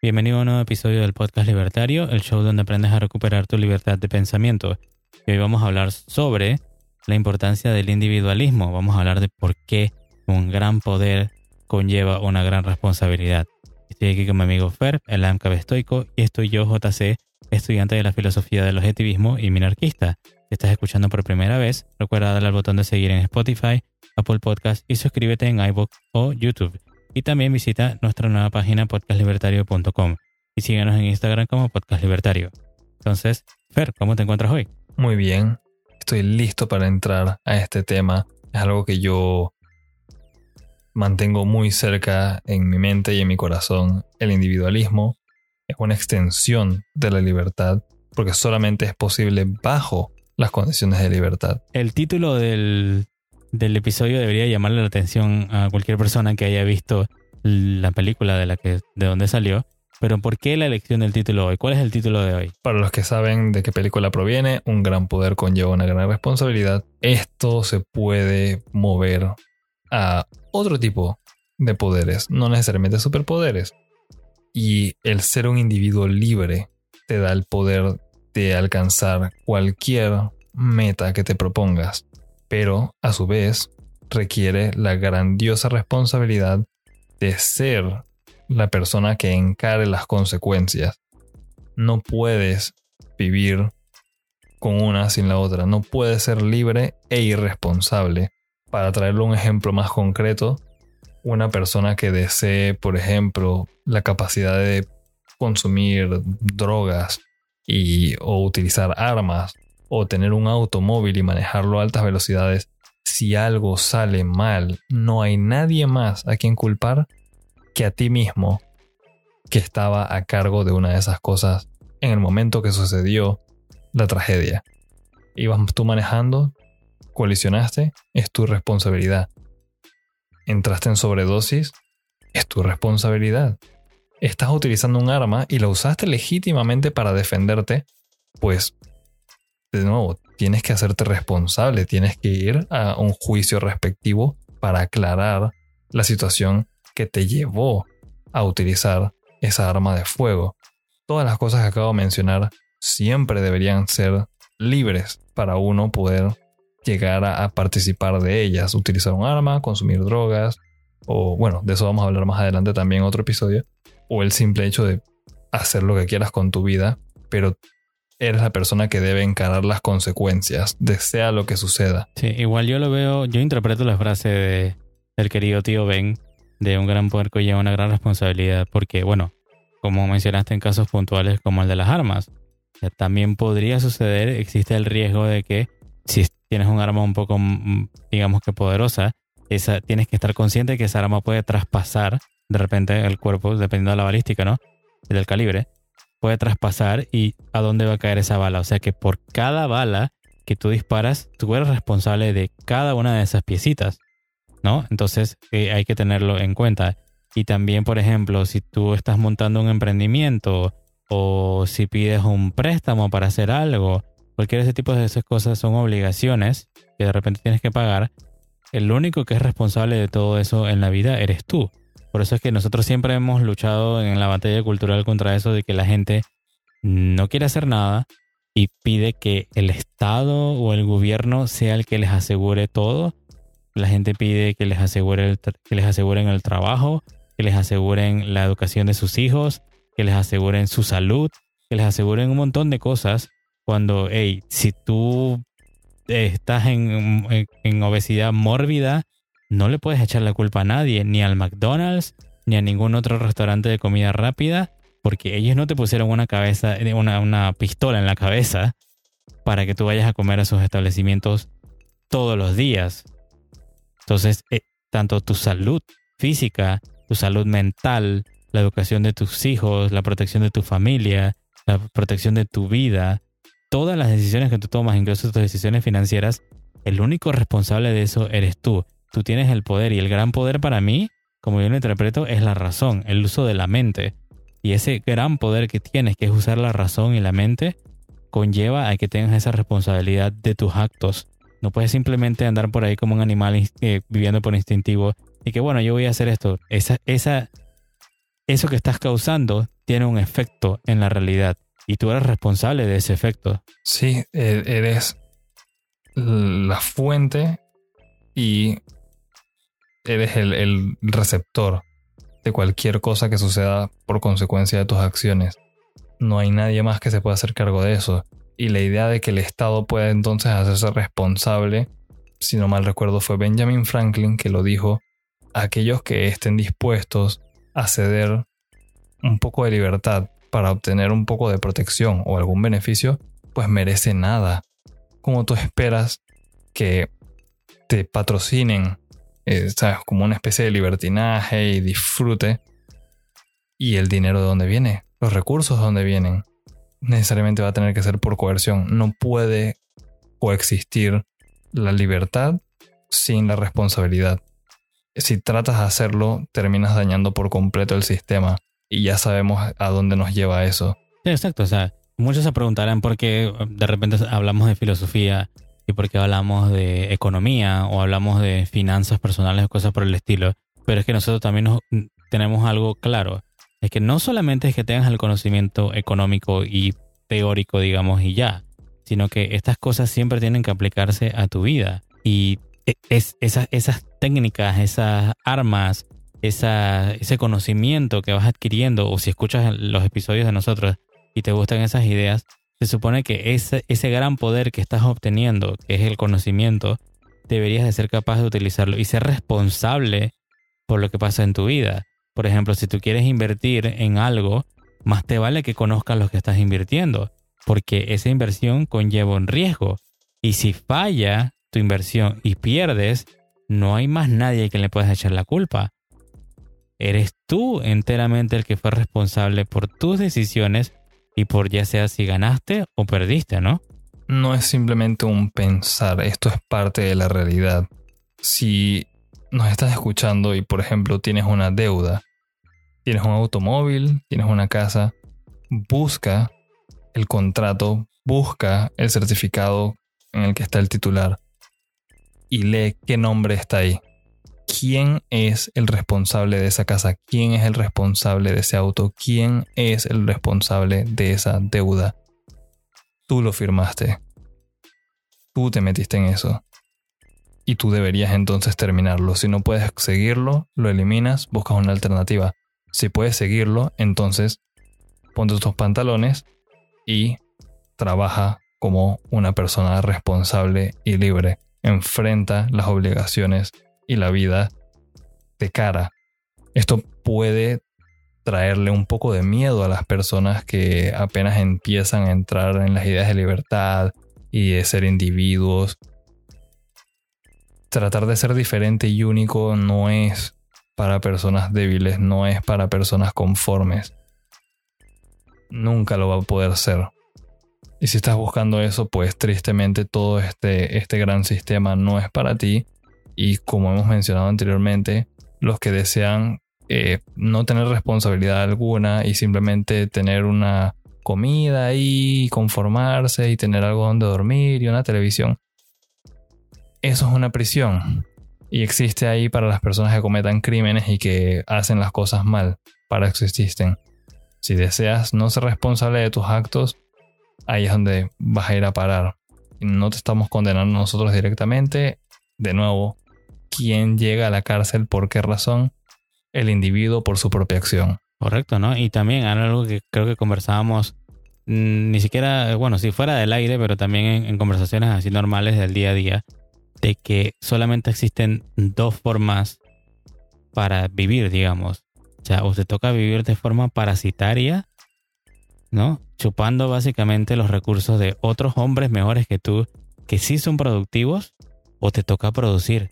Bienvenido a un nuevo episodio del podcast Libertario, el show donde aprendes a recuperar tu libertad de pensamiento. Y hoy vamos a hablar sobre la importancia del individualismo. Vamos a hablar de por qué un gran poder conlleva una gran responsabilidad. Estoy aquí con mi amigo Fer, el AMCAB estoico, y estoy yo, JC, estudiante de la filosofía del objetivismo y minarquista. Si estás escuchando por primera vez, recuerda darle al botón de seguir en Spotify, Apple Podcast y suscríbete en iVoox o YouTube. Y también visita nuestra nueva página podcastlibertario.com y síguenos en Instagram como Podcast Libertario. Entonces, Fer, ¿cómo te encuentras hoy? Muy bien, estoy listo para entrar a este tema. Es algo que yo mantengo muy cerca en mi mente y en mi corazón. El individualismo es una extensión de la libertad porque solamente es posible bajo las condiciones de libertad. El título del, del episodio debería llamarle la atención a cualquier persona que haya visto la película de la que de donde salió. Pero ¿por qué la elección del título hoy? ¿Cuál es el título de hoy? Para los que saben de qué película proviene, un gran poder conlleva una gran responsabilidad. Esto se puede mover a otro tipo de poderes, no necesariamente superpoderes. Y el ser un individuo libre te da el poder de alcanzar cualquier meta que te propongas, pero a su vez requiere la grandiosa responsabilidad de ser la persona que encare las consecuencias. No puedes vivir con una sin la otra, no puedes ser libre e irresponsable. Para traerle un ejemplo más concreto, una persona que desee, por ejemplo, la capacidad de consumir drogas y, o utilizar armas o tener un automóvil y manejarlo a altas velocidades, si algo sale mal, no hay nadie más a quien culpar que a ti mismo que estaba a cargo de una de esas cosas en el momento que sucedió la tragedia. Ibas tú manejando, colisionaste, es tu responsabilidad. Entraste en sobredosis, es tu responsabilidad. Estás utilizando un arma y la usaste legítimamente para defenderte, pues, de nuevo, tienes que hacerte responsable, tienes que ir a un juicio respectivo para aclarar la situación que te llevó a utilizar esa arma de fuego. Todas las cosas que acabo de mencionar siempre deberían ser libres para uno poder llegar a, participar de ellas, utilizar un arma, consumir drogas, o bueno, de eso vamos a hablar más adelante también en otro episodio, o el simple hecho de hacer lo que quieras con tu vida, pero eres la persona que debe encarar las consecuencias, de sea lo que suceda. Sí, igual yo lo veo, yo interpreto la frase de el querido tío Ben de un gran que lleva una gran responsabilidad, porque bueno, como mencionaste en casos puntuales como el de las armas, también podría suceder, existe el riesgo de que si tienes un arma un poco, digamos que poderosa, esa, tienes que estar consciente de que esa arma puede traspasar de repente el cuerpo, dependiendo de la balística, ¿no? Del calibre, puede traspasar y a dónde va a caer esa bala. O sea que por cada bala que tú disparas, tú eres responsable de cada una de esas piecitas, ¿no? Entonces eh, hay que tenerlo en cuenta. Y también, por ejemplo, si tú estás montando un emprendimiento o si pides un préstamo para hacer algo, cualquier ese tipo de esas cosas son obligaciones que de repente tienes que pagar. El único que es responsable de todo eso en la vida eres tú. Por eso es que nosotros siempre hemos luchado en la batalla cultural contra eso de que la gente no quiere hacer nada y pide que el Estado o el gobierno sea el que les asegure todo. La gente pide que les, asegure que les aseguren el trabajo, que les aseguren la educación de sus hijos, que les aseguren su salud, que les aseguren un montón de cosas cuando, hey, si tú estás en, obesidad mórbida, no le puedes echar la culpa a nadie, ni al McDonald's, ni a ningún otro restaurante de comida rápida, porque ellos no te pusieron una cabeza, una, una pistola en la cabeza para que tú vayas a comer a sus establecimientos todos los días. Entonces, eh, tanto tu salud física, tu salud mental, la educación de tus hijos, la protección de tu familia, la protección de tu vida, todas las decisiones que tú tomas, incluso tus decisiones financieras, el único responsable de eso eres tú. Tú tienes el poder y el gran poder para mí, como yo lo interpreto, es la razón, el uso de la mente. Y ese gran poder que tienes, que es usar la razón y la mente, conlleva a que tengas esa responsabilidad de tus actos. No puedes simplemente andar por ahí como un animal eh, viviendo por instintivo y que bueno, yo voy a hacer esto. Esa, esa, eso que estás causando tiene un efecto en la realidad y tú eres responsable de ese efecto. Sí, e- eres la fuente y eres el, receptor de cualquier cosa que suceda por consecuencia de tus acciones. No hay nadie más que se pueda hacer cargo de eso. Y la idea de que el Estado pueda entonces hacerse responsable, si no mal recuerdo fue Benjamin Franklin que lo dijo, aquellos que estén dispuestos a ceder un poco de libertad para obtener un poco de protección o algún beneficio, pues merece nada. Como tú esperas que te patrocinen, eh, ¿sabes? Como una especie de libertinaje y disfrute. ¿Y el dinero de dónde viene? Los recursos de dónde vienen. Necesariamente va a tener que ser por coerción. No puede coexistir la libertad sin la responsabilidad. Si tratas de hacerlo, terminas dañando por completo el sistema. Y ya sabemos a dónde nos lleva eso. Exacto. O sea, muchos se preguntarán por qué de repente hablamos de filosofía y por qué hablamos de economía o hablamos de finanzas personales o cosas por el estilo. Pero es que nosotros también tenemos algo claro. Es que no solamente es que tengas el conocimiento económico y teórico, digamos, y ya, sino que estas cosas siempre tienen que aplicarse a tu vida. Y e- es, esas, esas técnicas, esas armas, esa, ese conocimiento que vas adquiriendo, o si escuchas los episodios de nosotros y te gustan esas ideas, se supone que ese, ese gran poder que estás obteniendo, que es el conocimiento, deberías de ser capaz de utilizarlo y ser responsable por lo que pasa en tu vida. Por ejemplo, si tú quieres invertir en algo, más te vale que conozcas lo que estás invirtiendo, porque esa inversión conlleva un riesgo. Y si falla tu inversión y pierdes, no hay más nadie que le puedas echar la culpa. Eres tú enteramente el que fue responsable por tus decisiones y por ya sea si ganaste o perdiste, ¿no? no es simplemente un pensar, esto es parte de la realidad. Si nos estás escuchando y por ejemplo tienes una deuda, tienes un automóvil, tienes una casa, busca el contrato, busca el certificado en el que está el titular y lee qué nombre está ahí. ¿Quién es el responsable de esa casa? ¿Quién es el responsable de ese auto? ¿Quién es el responsable de esa deuda? Tú lo firmaste. Tú te metiste en eso. Y tú deberías entonces terminarlo. Si no puedes seguirlo, lo eliminas, buscas una alternativa. Si puedes seguirlo, entonces ponte tus pantalones y trabaja como una persona responsable y libre. Enfrenta las obligaciones y la vida de cara. Esto puede traerle un poco de miedo a las personas que apenas empiezan a entrar en las ideas de libertad y de ser individuos. Tratar de ser diferente y único no es para personas débiles, no es para personas conformes. Nunca lo va a poder ser. Y si estás buscando eso, pues tristemente todo este, este gran sistema no es para ti. Y como hemos mencionado anteriormente, los que desean eh, no tener responsabilidad alguna y simplemente tener una comida ahí, conformarse y tener algo donde dormir y una televisión. Eso es una prisión. Y existe ahí para las personas que cometan crímenes y que hacen las cosas mal. Para eso existen. Si deseas no ser responsable de tus actos, ahí es donde vas a ir a parar. No te estamos condenando nosotros directamente. De nuevo, ¿quién llega a la cárcel por qué razón? el individuo por su propia acción. Correcto, ¿no? Y también algo que creo que conversábamos, mm, ni siquiera, bueno, si fuera del aire, pero también en, en, conversaciones así normales del día a día, de que solamente existen dos formas para vivir, digamos. O sea, o te toca vivir de forma parasitaria, ¿no? Chupando básicamente los recursos de otros hombres mejores que tú, que sí son productivos, o te toca producir.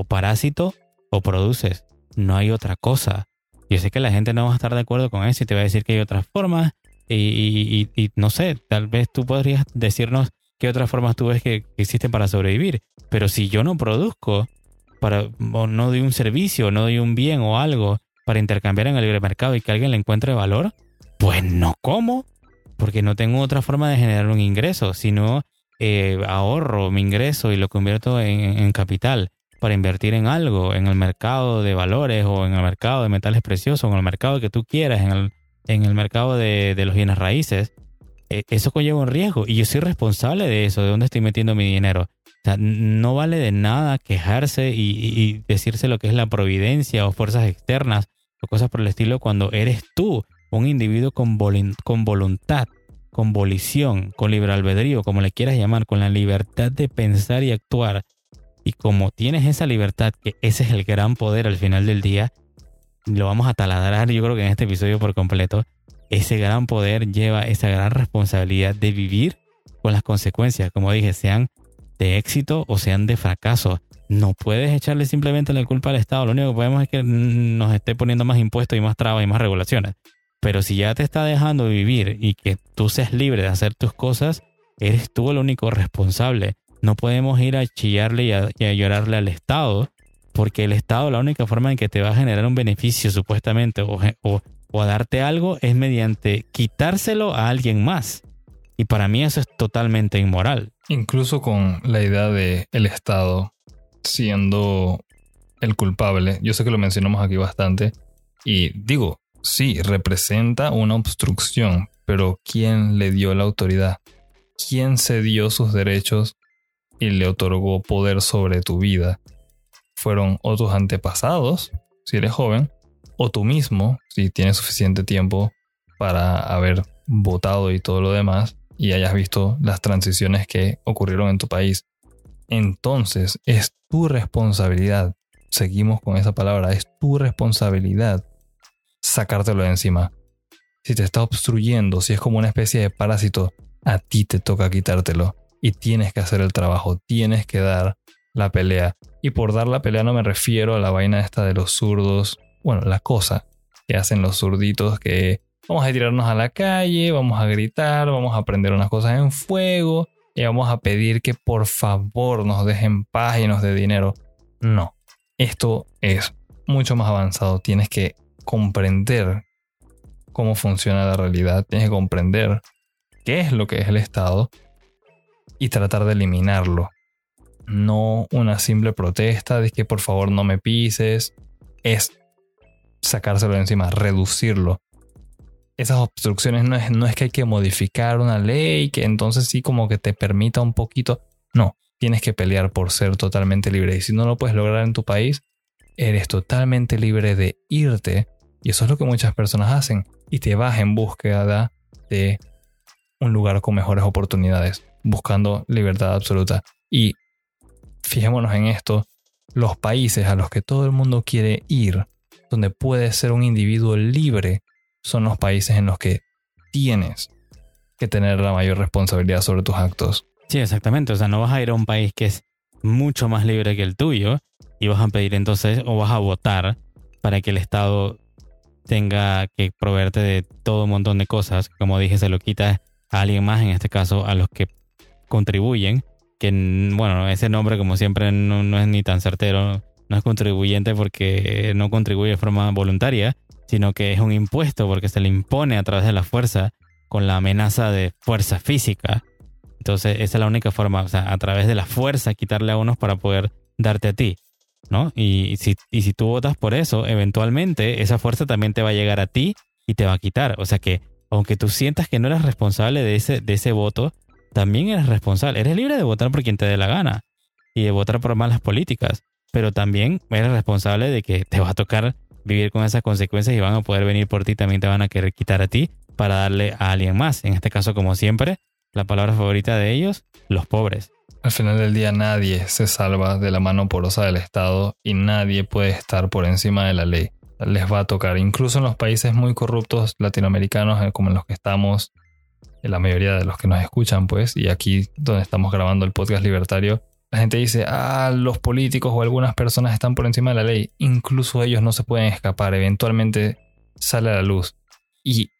O parásito, o produces no hay otra cosa. Yo sé que la gente no va a estar de acuerdo con eso y te va a decir que hay otras formas y, no sé, tal vez tú podrías decirnos qué otras formas tú ves que, existen para sobrevivir. Pero si yo no produzco, para, o no doy un servicio, no doy un bien o algo para intercambiar en el libre mercado y que alguien le encuentre valor, pues no como, porque no tengo otra forma de generar un ingreso, sino eh, ahorro mi ingreso y lo convierto en capital. Para invertir en algo, en el mercado de valores o en el mercado de metales preciosos, o en el mercado que tú quieras, en el, en el mercado de, de los bienes raíces, eh, eso conlleva un riesgo y yo soy responsable de eso, de dónde estoy metiendo mi dinero. O sea, no vale de nada quejarse y, decirse lo que es la providencia o fuerzas externas o cosas por el estilo cuando eres tú un individuo con, con voluntad, con volición, con libre albedrío, como le quieras llamar, con la libertad de pensar y actuar. Y como tienes esa libertad, que ese es el gran poder al final del día, lo vamos a taladrar yo creo que en este episodio por completo, ese gran poder lleva esa gran responsabilidad de vivir con las consecuencias, como dije, sean de éxito o sean de fracaso. No puedes echarle simplemente la culpa al Estado. Lo único que podemos es que nos esté poniendo más impuestos y más trabas y más regulaciones. Pero si ya te está dejando vivir y que tú seas libre de hacer tus cosas, eres tú el único responsable. No podemos ir a chillarle y a, llorarle al Estado, porque el Estado la única forma en que te va a generar un beneficio supuestamente o, o a darte algo es mediante quitárselo a alguien más. Y para mí eso es totalmente inmoral. Incluso con la idea de el Estado siendo el culpable, yo sé que lo mencionamos aquí bastante, y digo, sí, representa una obstrucción, pero ¿quién le dio la autoridad? ¿Quién se dio sus derechos y le otorgó poder sobre tu vida? ¿Fueron o tus antepasados, si eres joven, o tú mismo, si tienes suficiente tiempo para haber votado y todo lo demás, y hayas visto las transiciones que ocurrieron en tu país. Entonces es tu responsabilidad, seguimos con esa palabra, es tu responsabilidad sacártelo de encima. Si te está obstruyendo, si es como una especie de parásito, a ti te toca quitártelo y tienes que hacer el trabajo, tienes que dar la pelea. Y por dar la pelea no me refiero a la vaina esta de los zurdos bueno, la cosa que hacen los zurditos que vamos a tirarnos a la calle, vamos a gritar, vamos a prender unas cosas en fuego y vamos a pedir que por favor nos dejen paz y nos dinero. No, esto es mucho más avanzado. Tienes que comprender cómo funciona la realidad, tienes que comprender qué es lo que es el Estado y tratar de eliminarlo. No una simple protesta de que por favor no me pises. Es sacárselo de encima, reducirlo. Esas obstrucciones no es, no es que hay que modificar una ley que entonces sí como que te permita un poquito. No, tienes que pelear por ser totalmente libre. Y si no lo puedes lograr en tu país, eres totalmente libre de irte. Y eso es lo que muchas personas hacen. Y te vas en búsqueda de un lugar con mejores oportunidades, buscando libertad absoluta. Y fijémonos en esto, los países a los que todo el mundo quiere ir donde puedes ser un individuo libre son los países en los que tienes que tener la mayor responsabilidad sobre tus actos. Sí, exactamente. O sea, no vas a ir a un país que es mucho más libre que el tuyo y vas a pedir entonces o vas a votar para que el Estado tenga que proveerte de todo un montón de cosas. Como dije, se lo quita a alguien más, en este caso a los que contribuyen, que bueno, ese nombre como siempre no, no es ni tan certero no es contribuyente porque no contribuye de forma voluntaria, sino que es un impuesto porque se le impone a través de la fuerza con la amenaza de fuerza física. Entonces, esa es la única forma, o sea, a través de la fuerza quitarle a unos para poder darte a ti, ¿no? Y si, y si tú votas por eso, eventualmente esa fuerza también te va a llegar a ti y te va a quitar. O sea que, aunque tú sientas que no eres responsable de ese, de ese voto, también eres responsable. Eres libre de votar por quien te dé la gana y de votar por malas políticas pero también eres responsable de que te va a tocar vivir con esas consecuencias y van a poder venir por ti, también te van a querer quitar a ti para darle a alguien más. En este caso, como siempre, la palabra favorita de ellos, los pobres. Al final del día nadie se salva de la mano porosa del Estado y nadie puede estar por encima de la ley. Les va a tocar, incluso en los países muy corruptos latinoamericanos eh, como en los que estamos, la mayoría de los que nos escuchan, pues, y aquí donde estamos grabando el podcast libertario, la gente dice, ah, los políticos o algunas personas están por encima de la ley. Incluso ellos no se pueden escapar. Eventualmente sale a la luz. Y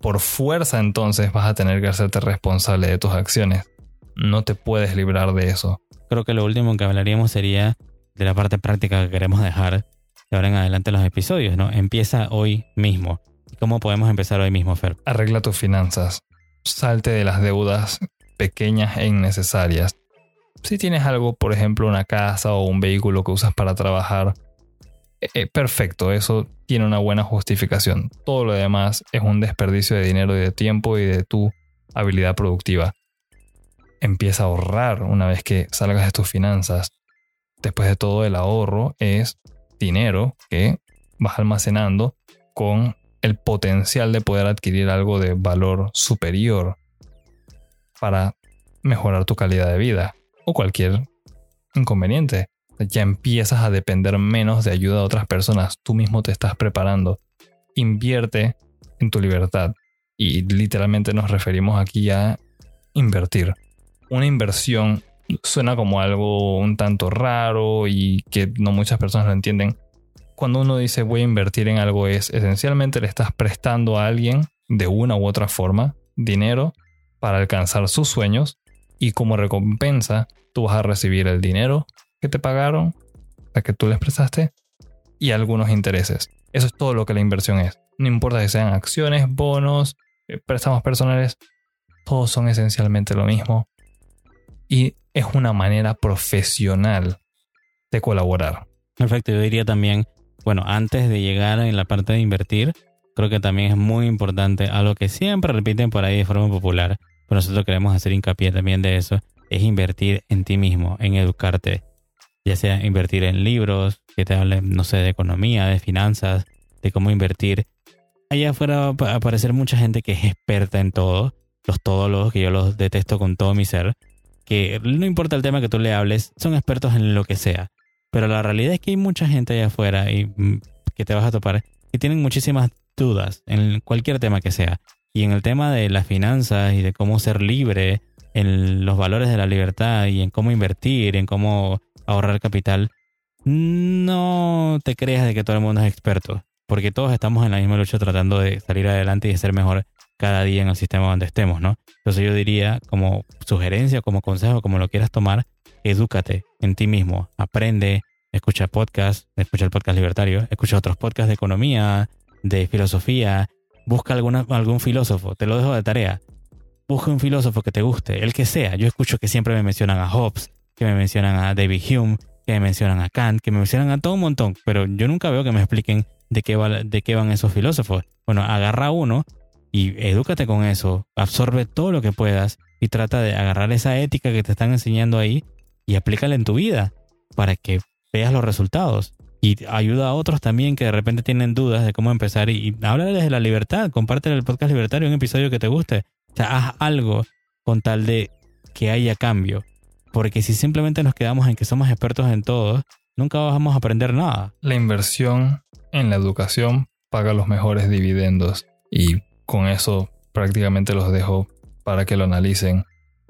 por fuerza entonces vas a tener que hacerte responsable de tus acciones. No te puedes librar de eso. Creo que lo último que hablaríamos sería de la parte práctica que queremos dejar de ahora en adelante los episodios, ¿no? Empieza hoy mismo. ¿Cómo podemos empezar hoy mismo, Fer? Arregla tus finanzas. Salte de las deudas pequeñas e innecesarias Si tienes algo, por ejemplo, una casa o un vehículo que usas para trabajar, eh, eh, perfecto, eso tiene una buena justificación. Todo lo demás es un desperdicio de dinero y de tiempo y de tu habilidad productiva. Empieza a ahorrar una vez que salgas de tus finanzas. Después de todo el ahorro es dinero que vas almacenando con el potencial de poder adquirir algo de valor superior para mejorar tu calidad de vida o cualquier inconveniente. Ya empiezas a depender menos de ayuda de otras personas. Tú mismo te estás preparando. Invierte en tu libertad. Y literalmente nos referimos aquí a invertir. Una inversión suena como algo un tanto raro y que no muchas personas lo entienden. Cuando uno dice voy a invertir en algo es esencialmente le estás prestando a alguien de una u otra forma dinero para alcanzar sus sueños y como recompensa tú vas a recibir el dinero que te pagaron, la que tú les prestaste y algunos intereses. Eso es todo lo que la inversión es. No importa si sean acciones, bonos, eh, préstamos personales, todos son esencialmente lo mismo. Y es una manera profesional de colaborar. Perfecto, yo diría también, bueno, antes de llegar en la parte de invertir, creo que también es muy importante, algo que siempre repiten por ahí de forma popular, pero nosotros queremos hacer hincapié también de eso, es invertir en ti mismo, en educarte, ya sea invertir en libros, que te hablen, no sé, de economía, de finanzas, de cómo invertir. Allá afuera va a aparecer mucha gente que es experta en todo, los todólogos, que yo los detesto con todo mi ser, que no importa el tema que tú le hables, son expertos en lo que sea. Pero la realidad es que hay mucha gente allá afuera y mm, que te vas a topar que tienen muchísimas dudas en cualquier tema que sea. Y en el tema de las finanzas y de cómo ser libre, en los valores de la libertad y en cómo invertir, en cómo ahorrar capital, no te creas de que todo el mundo es experto, porque todos estamos en la misma lucha tratando de salir adelante y de ser mejor cada día en el sistema donde estemos, ¿no? Entonces yo diría, como sugerencia, como consejo, como lo quieras tomar, edúcate en ti mismo, aprende, escucha podcast, escucha el podcast libertario, escucha otros podcasts de economía, de filosofía, busca alguna, algún filósofo, te lo dejo de tarea. Busca un filósofo que te guste, el que sea. Yo escucho que siempre me mencionan a Hobbes, que me mencionan a David Hume, que me mencionan a Kant, que me mencionan a todo un montón, pero yo nunca veo que me expliquen de qué, de qué van esos filósofos. Bueno, agarra uno y edúcate con eso, absorbe todo lo que puedas y trata de agarrar esa ética que te están enseñando ahí y aplícala en tu vida para que veas los resultados y ayuda a otros también que de repente tienen dudas de cómo empezar y, habla desde la libertad, comparte el podcast libertario un episodio que te guste. O sea, haz algo con tal de que haya cambio. Porque si simplemente nos quedamos en que somos expertos en todo, nunca vamos a aprender nada. La inversión en la educación paga los mejores dividendos y con eso prácticamente los dejo para que lo analicen.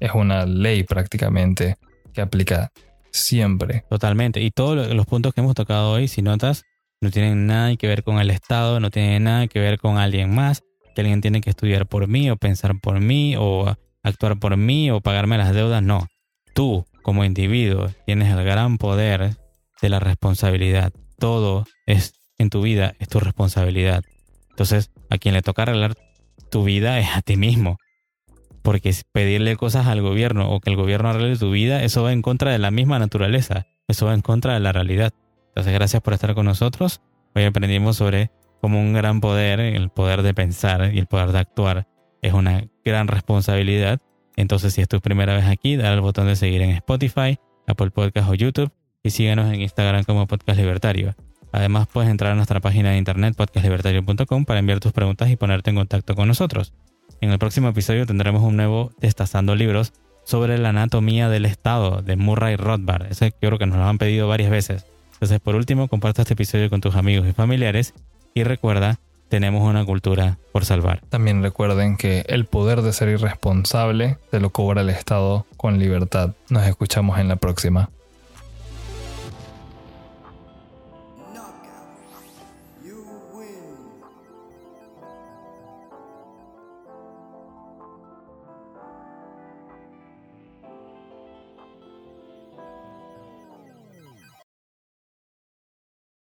Es una ley prácticamente que aplica siempre. Totalmente. Y todos los puntos que hemos tocado hoy, si notas, no tienen nada que ver con el Estado, no tienen nada que ver con alguien más, que alguien tiene que estudiar por mí o pensar por mí o actuar por mí o pagarme las deudas. No. Tú, como individuo, tienes el gran poder de la responsabilidad. Todo es en tu vida, es tu responsabilidad. Entonces, a quien le toca arreglar tu vida es a ti mismo. Porque pedirle cosas al gobierno o que el gobierno arregle tu vida, eso va en contra de la misma naturaleza. Eso va en contra de la realidad. Entonces, gracias por estar con nosotros. Hoy aprendimos sobre cómo un gran poder, el poder de pensar y el poder de actuar, es una gran responsabilidad. Entonces, si es tu primera vez aquí, dale al botón de seguir en Spotify, Apple Podcast o YouTube y síguenos en Instagram como Podcast Libertario. Además, puedes entrar a nuestra página de internet podcastlibertario.com para enviar tus preguntas y ponerte en contacto con nosotros. En el próximo episodio tendremos un nuevo Destazando Libros sobre la anatomía del Estado de Murray Rothbard. Ese yo creo que nos lo han pedido varias veces. Entonces, por último, comparte este episodio con tus amigos y familiares y recuerda, tenemos una cultura por salvar. También recuerden que el poder de ser irresponsable se lo cobra el Estado con libertad. Nos escuchamos en la próxima.